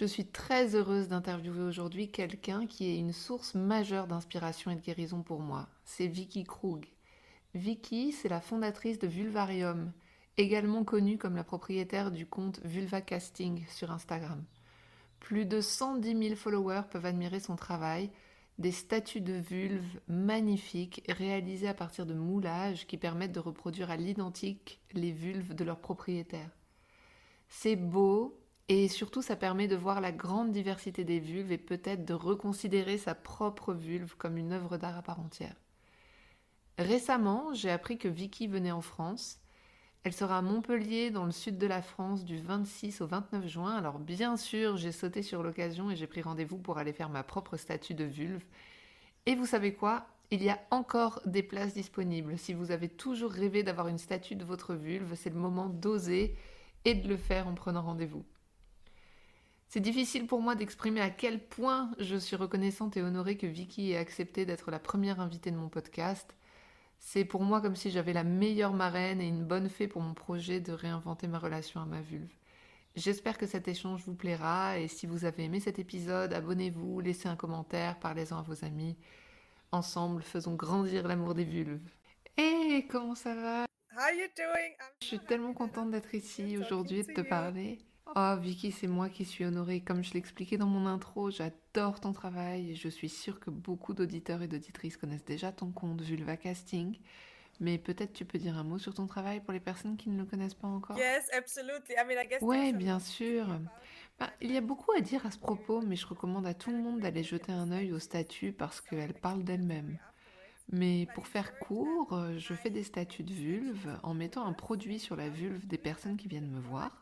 Je suis très heureuse d'interviewer aujourd'hui quelqu'un qui est une source majeure d'inspiration et de guérison pour moi. C'est Vicky Krug. Vicky, c'est la fondatrice de Vulvarium, également connue comme la propriétaire du compte Vulva Casting sur Instagram. Plus de 110 000 followers peuvent admirer son travail, des statues de vulves magnifiques réalisées à partir de moulages qui permettent de reproduire à l'identique les vulves de leurs propriétaires. C'est beau, et surtout, ça permet de voir la grande diversité des vulves et peut-être de reconsidérer sa propre vulve comme une œuvre d'art à part entière. Récemment, j'ai appris que Vicky venait en France. Elle sera à Montpellier, dans le sud de la France, du 26 au 29 juin. Alors bien sûr, j'ai sauté sur l'occasion et j'ai pris rendez-vous pour aller faire ma propre statue de vulve. Et vous savez quoi? Il y a encore des places disponibles. Si vous avez toujours rêvé d'avoir une statue de votre vulve, c'est le moment d'oser et de le faire en prenant rendez-vous. C'est difficile pour moi d'exprimer à quel point je suis reconnaissante et honorée que Vicky ait accepté d'être la première invitée de mon podcast. C'est pour moi comme si j'avais la meilleure marraine et une bonne fée pour mon projet de réinventer ma relation à ma vulve. J'espère que cet échange vous plaira et si vous avez aimé cet épisode, abonnez-vous, laissez un commentaire, parlez-en à vos amis. Ensemble, faisons grandir l'amour des vulves. Hé, comment ça va? Je suis tellement contente d'être ici aujourd'hui et de te parler. Oh Vicky, c'est moi qui suis honorée. Comme je l'expliquais dans mon intro, j'adore ton travail et je suis sûre que beaucoup d'auditeurs et d'auditrices connaissent déjà ton compte Vulva Casting. Mais peut-être tu peux dire un mot sur ton travail pour les personnes qui ne le connaissent pas encore. Yes, absolutely. I mean, I guess ouais, bien sûr. Bah, il y a beaucoup à dire à ce propos, mais je recommande à tout le monde d'aller jeter un œil au statut parce qu'elle parle d'elle-même. Mais pour faire court, je fais des statuts de vulve en mettant un produit sur la vulve des personnes qui viennent me voir.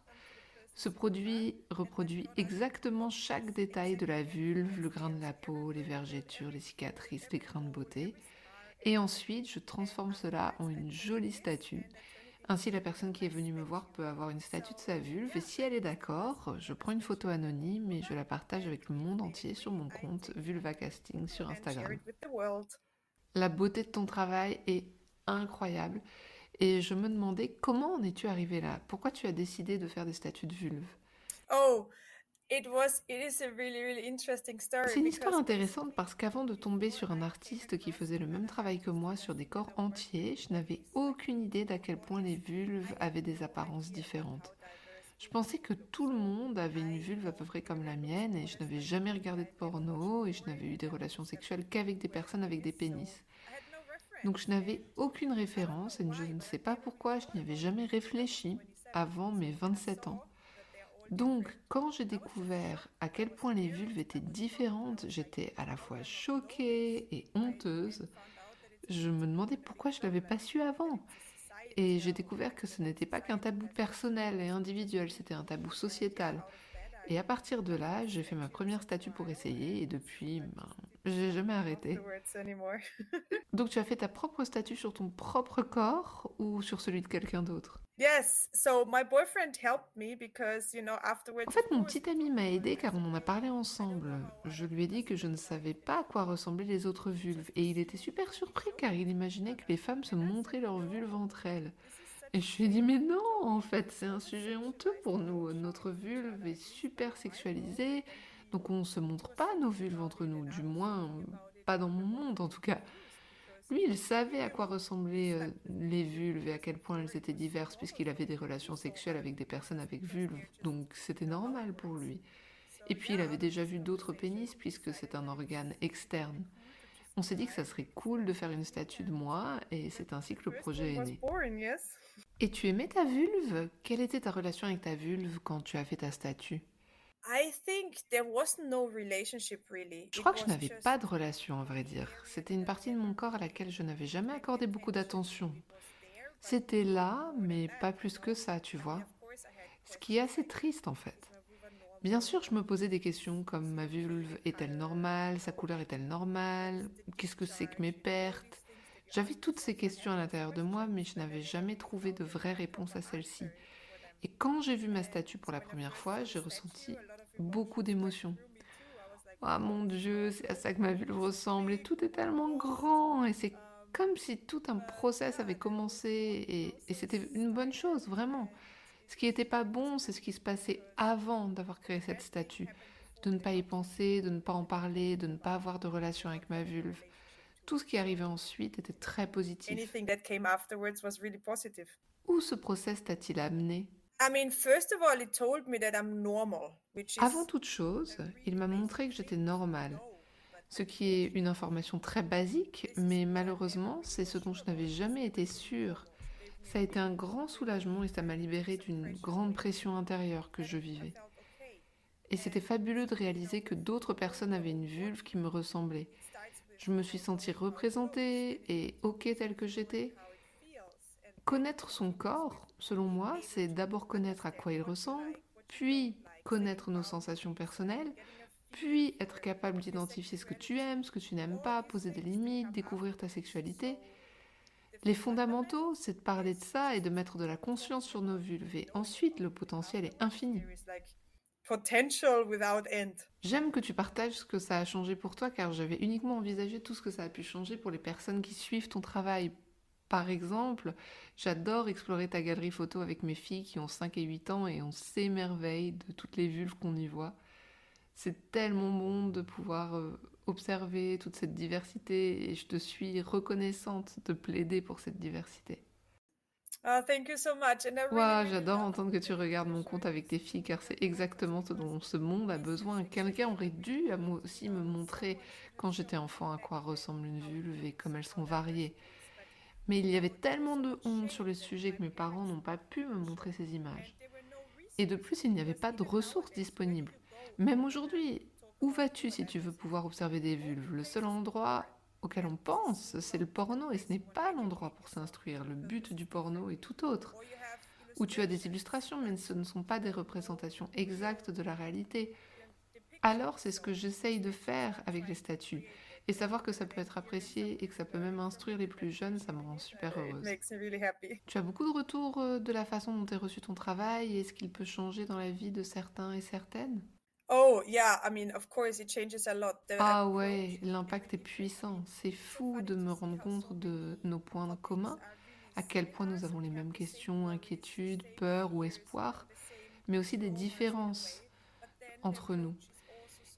Ce produit reproduit exactement chaque détail de la vulve, le grain de la peau, les vergetures, les cicatrices, les grains de beauté. Et ensuite, je transforme cela en une jolie statue. Ainsi, la personne qui est venue me voir peut avoir une statue de sa vulve et si elle est d'accord, je prends une photo anonyme et je la partage avec le monde entier sur mon compte Vulva Casting sur Instagram. La beauté de ton travail est incroyable. Et je me demandais comment en es-tu arrivé là? Pourquoi tu as décidé de faire des statues de vulve Oh, it was, it is a really, really interesting story. C'est une histoire intéressante parce qu'avant de tomber sur un artiste qui faisait le même travail que moi sur des corps entiers, je n'avais aucune idée d'à quel point les vulves avaient des apparences différentes. Je pensais que tout le monde avait une vulve à peu près comme la mienne et je n'avais jamais regardé de porno et je n'avais eu des relations sexuelles qu'avec des personnes avec des pénis. Donc je n'avais aucune référence et je ne sais pas pourquoi je n'y avais jamais réfléchi avant mes 27 ans. Donc quand j'ai découvert à quel point les vulves étaient différentes, j'étais à la fois choquée et honteuse. Je me demandais pourquoi je ne l'avais pas su avant. Et j'ai découvert que ce n'était pas qu'un tabou personnel et individuel, c'était un tabou sociétal. Et à partir de là, j'ai fait ma première statue pour essayer et depuis, ben, j'ai jamais arrêté. Donc tu as fait ta propre statue sur ton propre corps ou sur celui de quelqu'un d'autre? Yes, so my boyfriend helped me because you know En fait, mon petit ami m'a aidé car on en a parlé ensemble. Je lui ai dit que je ne savais pas à quoi ressemblaient les autres vulves et il était super surpris car il imaginait que les femmes se montraient leurs vulves entre elles. Et je lui ai dit, mais non, en fait, c'est un sujet honteux pour nous. Notre vulve est super sexualisée, donc on ne se montre pas nos vulves entre nous, du moins pas dans mon monde en tout cas. Lui, il savait à quoi ressemblaient euh, les vulves et à quel point elles étaient diverses, puisqu'il avait des relations sexuelles avec des personnes avec vulves, donc c'était normal pour lui. Et puis il avait déjà vu d'autres pénis, puisque c'est un organe externe. On s'est dit que ça serait cool de faire une statue de moi, et c'est ainsi que le projet est né. Et tu aimais ta vulve? Quelle était ta relation avec ta vulve quand tu as fait ta statue? Je crois que je n'avais pas de relation, à vrai dire. C'était une partie de mon corps à laquelle je n'avais jamais accordé beaucoup d'attention. C'était là, mais pas plus que ça, tu vois. Ce qui est assez triste en fait. Bien sûr, je me posais des questions comme ma vulve est-elle normale, sa couleur est-elle normale, qu'est-ce que c'est que mes pertes? J'avais toutes ces questions à l'intérieur de moi, mais je n'avais jamais trouvé de vraie réponse à celles-ci. Et quand j'ai vu ma statue pour la première fois, j'ai ressenti beaucoup d'émotions. Ah mon Dieu, c'est à ça que ma vulve ressemble et tout est tellement grand et c'est comme si tout un process avait commencé et, et c'était une bonne chose, vraiment. Ce qui n'était pas bon, c'est ce qui se passait avant d'avoir créé cette statue. De ne pas y penser, de ne pas en parler, de ne pas avoir de relation avec ma vulve. Tout ce qui arrivait ensuite était très positif. Anything that came afterwards was really positive. Où ce process t'a-t-il amené? I mean, first of all, it told me that I'm normal, which is Avant toute chose, il m'a montré que j'étais normale. Ce qui est une information très basique, mais malheureusement, c'est ce dont je n'avais jamais été sûre. Ça a été un grand soulagement et ça m'a libérée d'une grande pression intérieure que je vivais. Et c'était fabuleux de réaliser que d'autres personnes avaient une vulve qui me ressemblait. Je me suis sentie représentée et ok telle que j'étais. Connaître son corps, selon moi, c'est d'abord connaître à quoi il ressemble, puis connaître nos sensations personnelles, puis être capable d'identifier ce que tu aimes, ce que tu n'aimes pas, poser des limites, découvrir ta sexualité. Les fondamentaux, c'est de parler de ça et de mettre de la conscience sur nos vulves. Ensuite, le potentiel est infini. J'aime que tu partages ce que ça a changé pour toi car j'avais uniquement envisagé tout ce que ça a pu changer pour les personnes qui suivent ton travail. Par exemple, j'adore explorer ta galerie photo avec mes filles qui ont 5 et 8 ans et on s'émerveille de toutes les vulves qu'on y voit. C'est tellement bon de pouvoir euh, observer toute cette diversité et je te suis reconnaissante de plaider pour cette diversité. Oh, thank you so much. And I really, Waouh, really j'adore entendre que tu regardes mon compte avec tes filles car c'est exactement ce dont ce monde a besoin. Quelqu'un aurait dû à moi aussi me montrer quand j'étais enfant à quoi ressemble une vulve et comme elles sont variées. Mais il y avait tellement de honte sur le sujet que mes parents n'ont pas pu me montrer ces images. Et de plus, il n'y avait pas de ressources disponibles. Même aujourd'hui, où vas-tu si tu veux pouvoir observer des vulves? Le seul endroit auquel on pense, c'est le porno et ce n'est pas l'endroit pour s'instruire. Le but du porno est tout autre. Où tu as des illustrations, mais ce ne sont pas des représentations exactes de la réalité. Alors, c'est ce que j'essaye de faire avec les statues. Et savoir que ça peut être apprécié et que ça peut même instruire les plus jeunes, ça me rend super heureuse. really. Tu as beaucoup de retours euh, de la façon dont tu as reçu ton travail et est-ce qu'il peut changer dans la vie de certains et certaines? Oh, yeah. I mean, of course, it changes a lot. The- Ah ouais, l'impact est puissant. C'est fou de me rendre compte de nos points communs, à quel point nous avons les mêmes questions, inquiétudes, peurs ou espoirs, mais aussi des différences entre nous.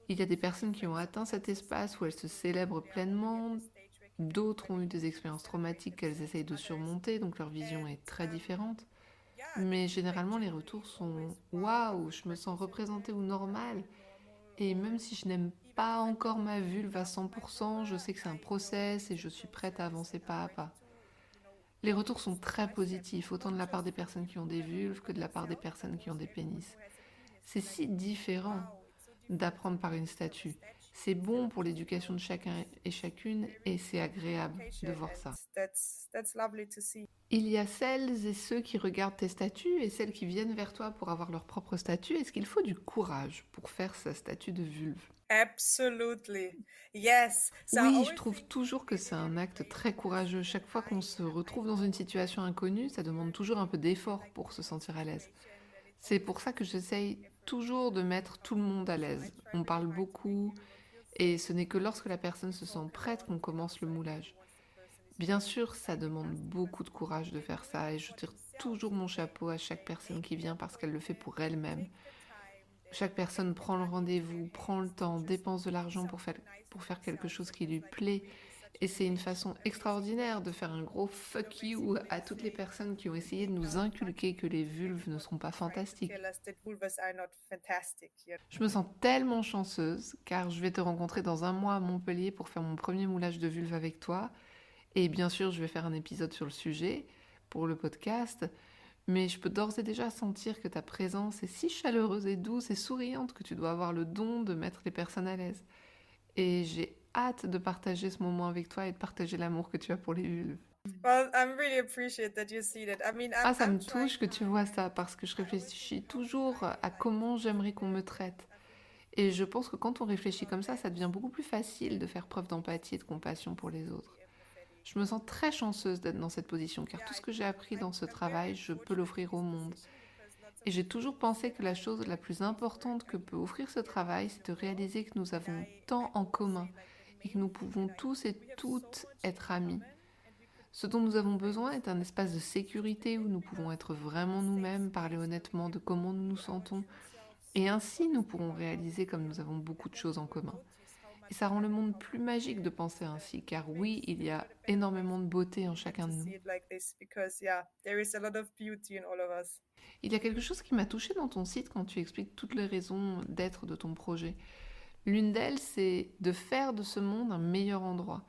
Il y a des personnes qui ont atteint cet espace où elles se célèbrent pleinement, d'autres ont eu des expériences traumatiques qu'elles essayent de surmonter, donc leur vision est très différente. Mais généralement, les retours sont waouh, je me sens représentée ou normale. Et même si je n'aime pas encore ma vulve à 100%, je sais que c'est un process et je suis prête à avancer pas à pas. Les retours sont très positifs, autant de la part des personnes qui ont des vulves que de la part des personnes qui ont des pénis. C'est si différent d'apprendre par une statue. C'est bon pour l'éducation de chacun et chacune et c'est agréable de voir ça. Il y a celles et ceux qui regardent tes statues et celles qui viennent vers toi pour avoir leur propre statue. Est-ce qu'il faut du courage pour faire sa statue de vulve? Absolutely. Yes. Oui, je trouve toujours que c'est un acte très courageux. Chaque fois qu'on se retrouve dans une situation inconnue, ça demande toujours un peu d'effort pour se sentir à l'aise. C'est pour ça que j'essaye toujours de mettre tout le monde à l'aise. On parle beaucoup et ce n'est que lorsque la personne se sent prête qu'on commence le moulage. Bien sûr, ça demande beaucoup de courage de faire ça et je tire toujours mon chapeau à chaque personne qui vient parce qu'elle le fait pour elle-même. Chaque personne prend le rendez-vous, prend le temps, dépense de l'argent pour faire, pour faire quelque chose qui lui plaît. Et c'est une façon extraordinaire de faire un gros fuck you à toutes les personnes qui ont essayé de nous inculquer que les vulves ne sont pas fantastiques. Je me sens tellement chanceuse car je vais te rencontrer dans un mois à Montpellier pour faire mon premier moulage de vulve avec toi. Et bien sûr, je vais faire un épisode sur le sujet pour le podcast. Mais je peux d'ores et déjà sentir que ta présence est si chaleureuse et douce et souriante que tu dois avoir le don de mettre les personnes à l'aise. Et j'ai hâte de partager ce moment avec toi et de partager l'amour que tu as pour les vulves. Well, I'm really appreciate that you see that. I mean, I'm, Ah, ça me touche que tu vois ça parce que je réfléchis toujours à comment j'aimerais qu'on me traite. Et je pense que quand on réfléchit comme ça, ça devient beaucoup plus facile de faire preuve d'empathie et de compassion pour les autres. Je me sens très chanceuse d'être dans cette position car tout ce que j'ai appris dans ce travail, je peux l'offrir au monde. Et j'ai toujours pensé que la chose la plus importante que peut offrir ce travail, c'est de réaliser que nous avons tant en commun et que nous pouvons tous et toutes être amis. Ce dont nous avons besoin est un espace de sécurité où nous pouvons être vraiment nous-mêmes, parler honnêtement de comment nous nous sentons, et ainsi nous pourrons réaliser comme nous avons beaucoup de choses en commun. Et ça rend le monde plus magique de penser ainsi, car oui, il y a énormément de beauté en chacun de nous. Il y a quelque chose qui m'a touché dans ton site quand tu expliques toutes les raisons d'être de ton projet. L'une d'elles, c'est de faire de ce monde un meilleur endroit.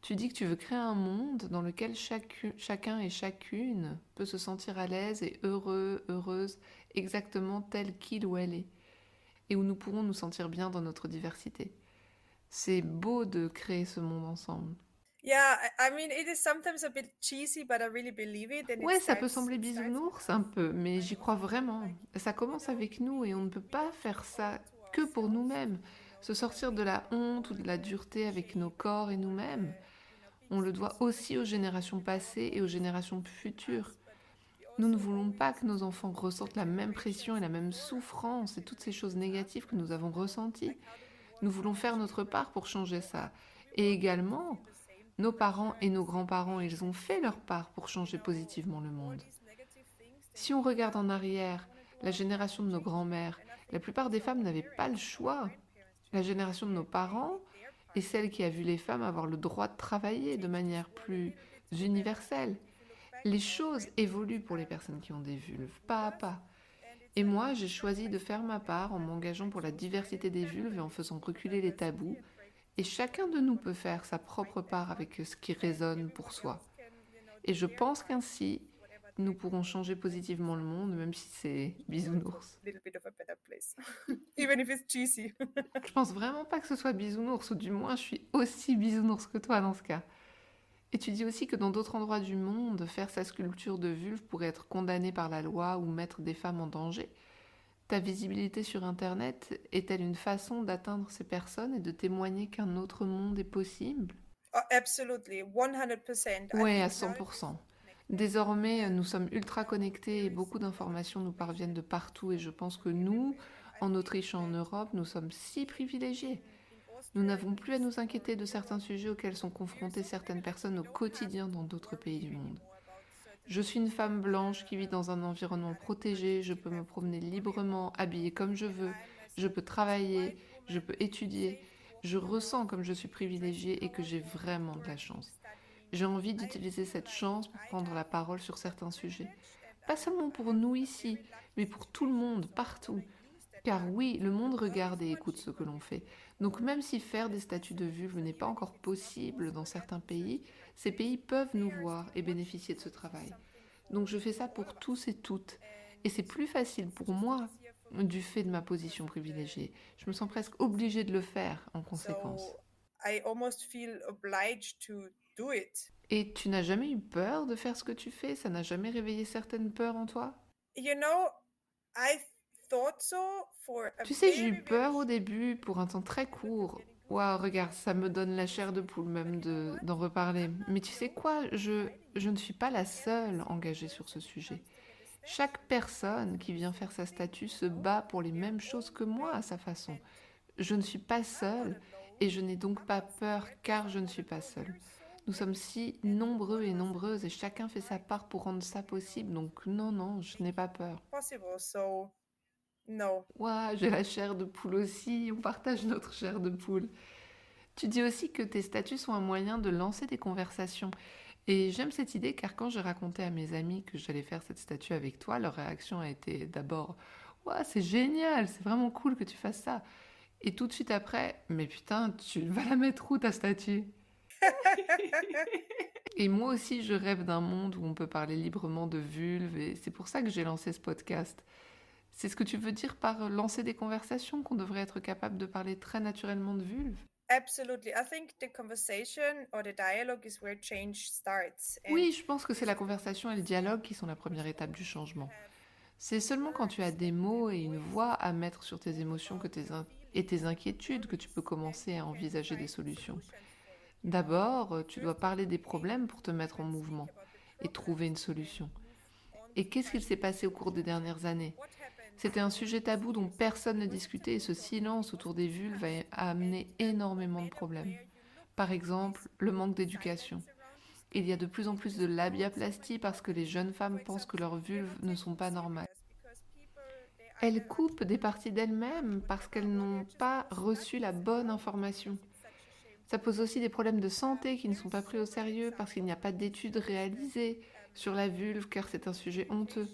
Tu dis que tu veux créer un monde dans lequel chacu- chacun et chacune peut se sentir à l'aise et heureux, heureuse, exactement tel qu'il ou elle est, et où nous pourrons nous sentir bien dans notre diversité. C'est beau de créer ce monde ensemble. Yeah, I, I mean, it is sometimes a bit cheesy, but I really believe it. And it Ouais, ça peut sembler bisounours un peu, mais j'y crois vraiment. Ça commence avec nous et on ne peut pas faire ça que pour nous-mêmes. Se sortir de la honte ou de la dureté avec nos corps et nous-mêmes, on le doit aussi aux générations passées et aux générations futures. Nous ne voulons pas que nos enfants ressentent la même pression et la même souffrance et toutes ces choses négatives que nous avons ressenties. Nous voulons faire notre part pour changer ça. Et également, nos parents et nos grands-parents, ils ont fait leur part pour changer positivement le monde. Si on regarde en arrière, la génération de nos grands-mères, la plupart des femmes n'avaient pas le choix. La génération de nos parents est celle qui a vu les femmes avoir le droit de travailler de manière plus universelle. Les choses évoluent pour les personnes qui ont des vulves, pas à pas. Et moi, j'ai choisi de faire ma part en m'engageant pour la diversité des vulves et en faisant reculer les tabous. Et chacun de nous peut faire sa propre part avec ce qui résonne pour soi. Et je pense qu'ainsi, nous pourrons changer positivement le monde, même si c'est bisounours. a little bit of a better place, even if it's cheesy. Je pense vraiment pas que ce soit bisounours, ou du moins je suis aussi bisounours que toi dans ce cas. Et tu dis aussi que dans d'autres endroits du monde, faire sa sculpture de vulve pourrait être condamné par la loi ou mettre des femmes en danger. Ta visibilité sur Internet est-elle une façon d'atteindre ces personnes et de témoigner qu'un autre monde est possible? Absolutely, 100%. I Oui, à think now 100%. Désormais, nous sommes ultra connectés et beaucoup d'informations nous parviennent de partout et je pense que nous, en Autriche et en Europe, nous sommes si privilégiés. Nous n'avons plus à nous inquiéter de certains sujets auxquels sont confrontées certaines personnes au quotidien dans d'autres pays du monde. Je suis une femme blanche qui vit dans un environnement protégé, je peux me promener librement, habillée comme je veux, je peux travailler, je peux étudier, je ressens comme je suis privilégiée et que j'ai vraiment de la chance. J'ai envie d'utiliser cette chance pour prendre la parole sur certains sujets. Pas seulement pour nous ici, mais pour tout le monde, partout. Car oui, le monde regarde et écoute ce que l'on fait. Donc même si faire des statuts de vulve n'est pas encore possible dans certains pays, ces pays peuvent nous voir et bénéficier de ce travail. Donc je fais ça pour tous et toutes. Et c'est plus facile pour moi du fait de ma position privilégiée. Je me sens presque obligée de le faire en conséquence. I almost feel obliged to do it. Et tu n'as jamais eu peur de faire ce que tu fais? Ça n'a jamais réveillé certaines peurs en toi? You know, I thought so for a Tu sais, j'ai eu peur au début pour un temps très court. Waouh, regarde, ça me donne la chair de poule même de- d'en reparler. Mais tu sais quoi, je, je ne suis pas la seule engagée sur ce sujet. Chaque personne qui vient faire sa statue se bat pour les mêmes choses que moi à sa façon. Je ne suis pas seule et je n'ai donc pas peur car je ne suis pas seule. Nous sommes si nombreux et nombreuses et chacun fait sa part pour rendre ça possible. Donc non, non, je n'ai pas peur. possible. So, no. Ouah, j'ai la chair de poule aussi, on partage notre chair de poule. Tu dis aussi que tes statuts sont un moyen de lancer des conversations. Et j'aime cette idée car quand j'ai raconté à mes amis que j'allais faire cette statue avec toi, leur réaction a été d'abord Ouah, c'est génial, c'est vraiment cool que tu fasses ça. Et tout de suite après, mais putain, tu vas la mettre où ta statue? Et moi aussi, je rêve d'un monde où on peut parler librement de vulve et c'est pour ça que j'ai lancé ce podcast. C'est ce que tu veux dire par lancer des conversations, qu'on devrait être capable de parler très naturellement de vulve? Absolutely. I think the conversation or the dialogue is where change starts. And Oui, je pense que c'est la conversation et le dialogue qui sont la première étape du changement. C'est seulement quand tu as des mots et une voix à mettre sur tes émotions que tes et tes inquiétudes que tu peux commencer à envisager des solutions. D'abord, euh, tu dois parler des problèmes pour te mettre en mouvement et trouver une solution. Et qu'est-ce qu'il s'est passé au cours des dernières années? C'était un sujet tabou dont personne ne discutait et ce silence autour des vulves a a amené énormément de problèmes. Par exemple, le manque d'éducation. Il y a de plus en plus de labiaplastie parce que les jeunes femmes pensent que leurs vulves ne sont pas normales. Elles coupent des parties d'elles-mêmes parce qu'elles n'ont pas reçu la bonne information. Ça pose aussi des problèmes de santé qui ne sont pas pris au sérieux parce qu'il n'y a pas d'études réalisées sur la vulve car c'est un sujet honteux.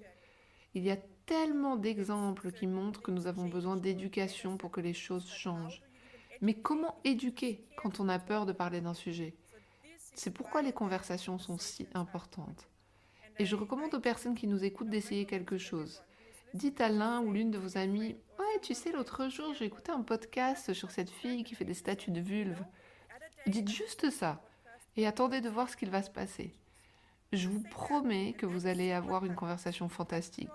Il y a tellement d'exemples qui montrent que nous avons besoin d'éducation pour que les choses changent. Mais comment éduquer quand on a peur de parler d'un sujet? C'est pourquoi les conversations sont si importantes. Et je recommande aux personnes qui nous écoutent d'essayer quelque chose. Dites à l'un ou l'une de vos amis Ouais, tu sais, l'autre jour, j'ai écouté un podcast sur cette fille qui fait des statues de vulve. Dites juste ça et attendez de voir ce qu'il va se passer. Je vous promets que vous allez avoir une conversation fantastique.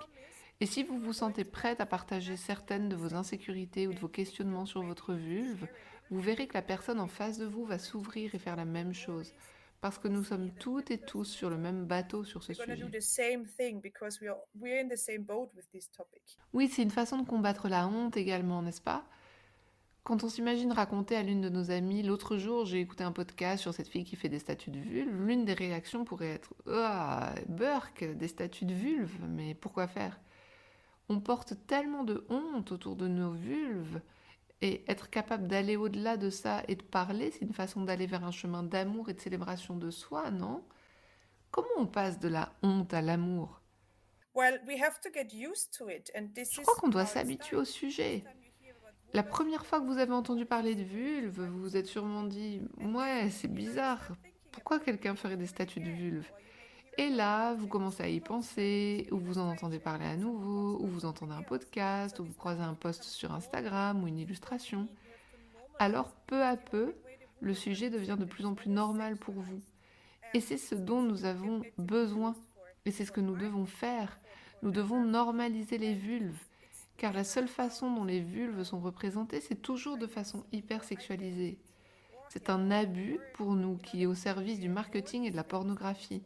Et si vous vous sentez prête à partager certaines de vos insécurités ou de vos questionnements sur votre vulve, vous verrez que la personne en face de vous va s'ouvrir et faire la même chose. Parce que nous sommes toutes et tous sur le même bateau sur ce sujet. Oui, c'est une façon de combattre la honte également, n'est-ce pas? Quand on s'imagine raconter à l'une de nos amies, l'autre jour j'ai écouté un podcast sur cette fille qui fait des statues de vulve, l'une des réactions pourrait être Ah, Burke, des statues de vulve, mais pourquoi faire? On porte tellement de honte autour de nos vulves, et être capable d'aller au-delà de ça et de parler, c'est une façon d'aller vers un chemin d'amour et de célébration de soi, non? Comment on passe de la honte à l'amour? Je is crois qu'on doit s'habituer au sujet. La première fois que vous avez entendu parler de vulve, vous vous êtes sûrement dit Ouais, c'est bizarre. Pourquoi quelqu'un ferait des statues de vulve? Et là, vous commencez à y penser, ou vous en entendez parler à nouveau, ou vous entendez un podcast, ou vous croisez un post sur Instagram ou une illustration. Alors, peu à peu, le sujet devient de plus en plus normal pour vous. Et c'est ce dont nous avons besoin. Et c'est ce que nous devons faire. Nous devons normaliser les vulves. Car la seule façon dont les vulves sont représentées, c'est toujours de façon hyper sexualisée. C'est un abus pour nous qui est au service du marketing et de la pornographie.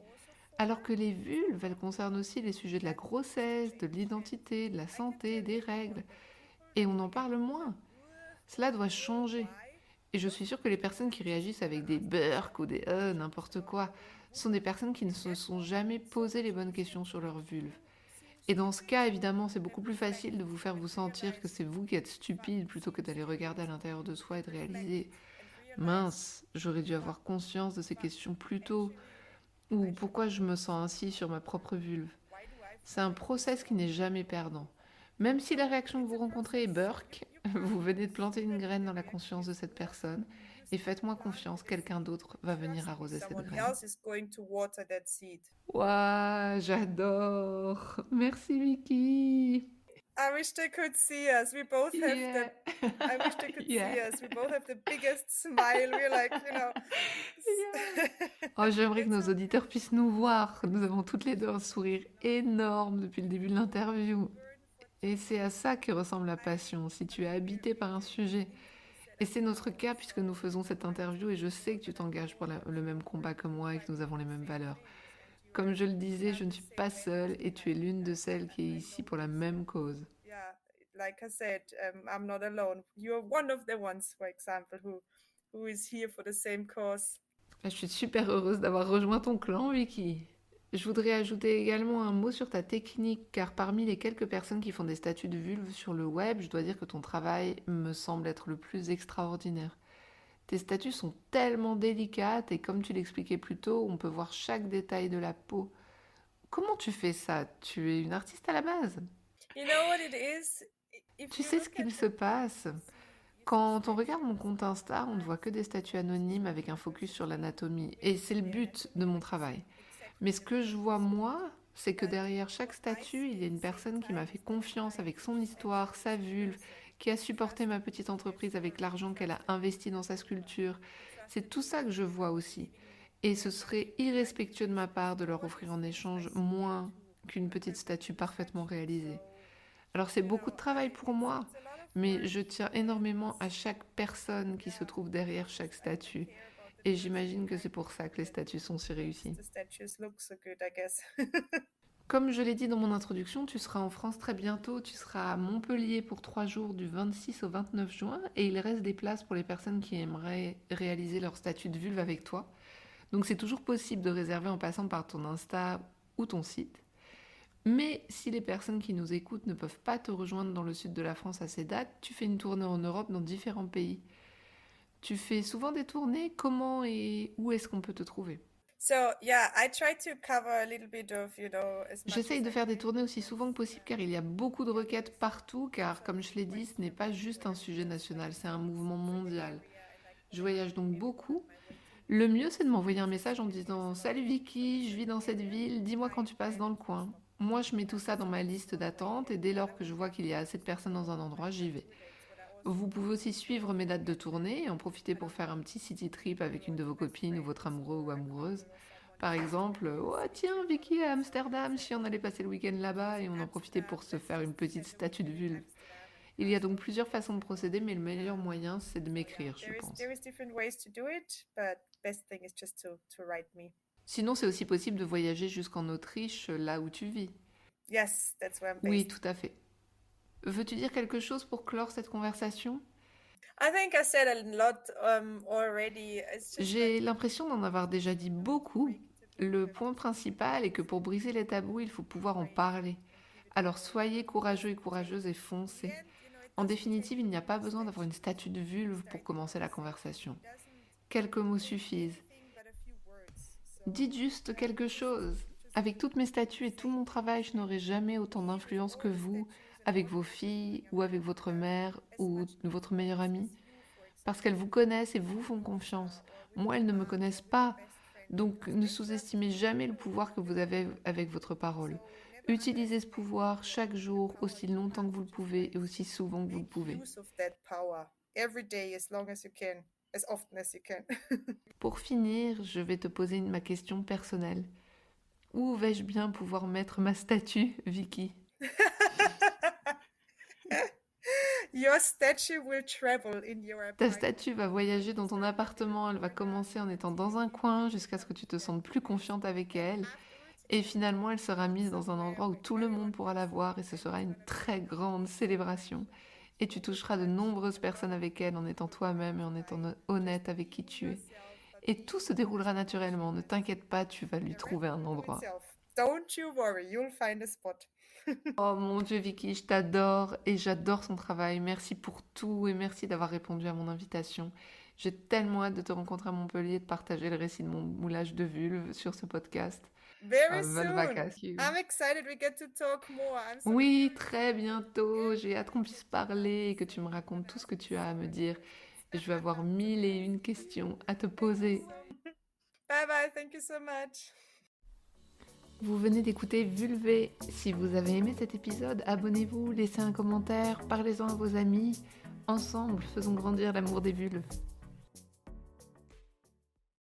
Alors que les vulves, elles concernent aussi les sujets de la grossesse, de l'identité, de la santé, des règles. Et on en parle moins. Cela doit changer. Et je suis sûre que les personnes qui réagissent avec des burks ou des euh, n'importe quoi sont des personnes qui ne se sont jamais posé les bonnes questions sur leur vulve. Et dans ce cas, évidemment, c'est beaucoup plus facile de vous faire vous sentir que c'est vous qui êtes stupide plutôt que d'aller regarder à l'intérieur de soi et de réaliser mince, j'aurais dû avoir conscience de ces questions plus tôt. Ou pourquoi je me sens ainsi sur ma propre vulve. C'est un process qui n'est jamais perdant. Même si la réaction que vous rencontrez est burk, vous venez de planter une graine dans la conscience de cette personne et faites-moi confiance, quelqu'un d'autre va venir arroser cette graine. Waouh, j'adore. Merci Vicky. I wish they could see us. We both have Yeah. the. I wish they could see Yeah. us. We both have the biggest smile. We're like, you know. Oh, j'aimerais que nos auditeurs puissent nous voir. Nous avons toutes les deux un sourire énorme depuis le début de l'interview. Et c'est à ça que ressemble la passion, si tu es habité par un sujet. Et c'est notre cas puisque nous faisons cette interview et je sais que tu t'engages pour la- le même combat que moi et que nous avons les mêmes valeurs. Comme je le disais, je ne suis pas seule et tu es l'une de celles qui est ici pour la même cause. yeah, like I said, um, I'm not alone. You're one of the ones, for example, who who is here for the same cause. Je suis super heureuse d'avoir rejoint ton clan, Vicky. Je voudrais ajouter également un mot sur ta technique, car parmi les quelques personnes qui font des statuts de vulve sur le web, je dois dire que ton travail me semble être le plus extraordinaire. Tes statuts sont tellement délicates et comme tu l'expliquais plus tôt, on peut voir chaque détail de la peau. Comment tu fais ça? Tu es une artiste à la base? You know what it is? I- If Tu sais ce qu'il se passe Quand on regarde mon compte Insta, on ne voit que des statuts anonymes avec un focus sur l'anatomie. Et c'est le but de mon travail. Mais ce que je vois moi, c'est que derrière chaque statut, il y a une personne qui m'a fait confiance avec son histoire, sa vulve, qui a supporté ma petite entreprise avec l'argent qu'elle a investi dans sa sculpture. C'est tout ça que je vois aussi. Et ce serait irrespectueux de ma part de leur offrir en échange moins qu'une petite statue parfaitement réalisée. Alors c'est beaucoup de travail pour moi, mais je tiens énormément à chaque personne qui se trouve derrière chaque statue. Et j'imagine que c'est pour ça que les statues sont si réussies. Comme je l'ai dit dans mon introduction, tu seras en France très bientôt. Tu seras à Montpellier pour trois jours du 26 au 29 juin et il reste des places pour les personnes qui aimeraient réaliser leur statut de vulve avec toi. Donc c'est toujours possible de réserver en passant par ton Insta ou ton site. Mais si les personnes qui nous écoutent ne peuvent pas te rejoindre dans le sud de la France à ces dates, tu fais une tournée en Europe dans différents pays. Tu fais souvent des tournées. Comment et où est-ce qu'on peut te trouver? J'essaye de faire des tournées aussi souvent que possible car il y a beaucoup de requêtes partout car comme je l'ai dit, ce n'est pas juste un sujet national, c'est un mouvement mondial. Je voyage donc beaucoup. Le mieux c'est de m'envoyer un message en disant Salut Vicky, je vis dans cette ville, dis-moi quand tu passes dans le coin. Moi je mets tout ça dans ma liste d'attente et dès lors que je vois qu'il y a assez de personnes dans un endroit, j'y vais. Vous pouvez aussi suivre mes dates de tournée et en profiter pour faire un petit city trip avec une de vos copines ou votre amoureux ou amoureuse. Par exemple, oh tiens, Vicky à Amsterdam, si on allait passer le week-end là-bas et on en profitait pour se faire une petite statue de vulve. Il y a donc plusieurs façons de procéder, mais le meilleur moyen, c'est de m'écrire, je pense. Sinon, c'est aussi possible de voyager jusqu'en Autriche, là où tu vis. Oui, tout à fait. Veux-tu dire quelque chose pour clore cette conversation? J'ai l'impression d'en avoir déjà dit beaucoup. Le point principal est que pour briser les tabous, il faut pouvoir en parler. Alors soyez courageux et courageuses et foncez. En définitive, il n'y a pas besoin d'avoir une statue de vulve pour commencer la conversation. Quelques mots suffisent. Dites juste quelque chose. Avec toutes mes statues et tout mon travail, je n'aurai jamais autant d'influence que vous avec vos filles ou avec votre mère ou votre meilleure amie parce qu'elles vous connaissent et vous font confiance. Moi, elles ne me connaissent pas. Donc ne sous-estimez jamais le pouvoir que vous avez avec votre parole. Utilisez ce pouvoir chaque jour, aussi longtemps que vous le pouvez et aussi souvent que vous le pouvez. Pour finir, je vais te poser ma question personnelle. Où vais-je bien pouvoir mettre ma statue, Vicky? Ta statue va voyager dans ton appartement, elle va commencer en étant dans un coin jusqu'à ce que tu te sentes plus confiante avec elle. Et finalement, elle sera mise dans un endroit où tout le monde pourra la voir et ce sera une très grande célébration. Et tu toucheras de nombreuses personnes avec elle en étant toi-même et en étant honnête avec qui tu es. Et tout se déroulera naturellement. Ne t'inquiète pas, tu vas lui trouver un endroit. Don't you worry, you'll find a spot. oh mon Dieu, Vicky, je t'adore et j'adore son travail. Merci pour tout et merci d'avoir répondu à mon invitation. J'ai tellement hâte de te rencontrer à Montpellier et de partager le récit de mon moulage de vulve sur ce podcast. Very soon. I'm excited we get to talk more. oui, très bientôt. J'ai hâte qu'on puisse parler et que tu me racontes tout ce que tu as à me dire. Je vais avoir mille et une questions à te poser. Bye bye, thank you so much. Vous venez d'écouter Vulvé. Si vous avez aimé cet épisode, abonnez-vous, laissez un commentaire, parlez-en à vos amis. Ensemble, faisons grandir l'amour des vulves.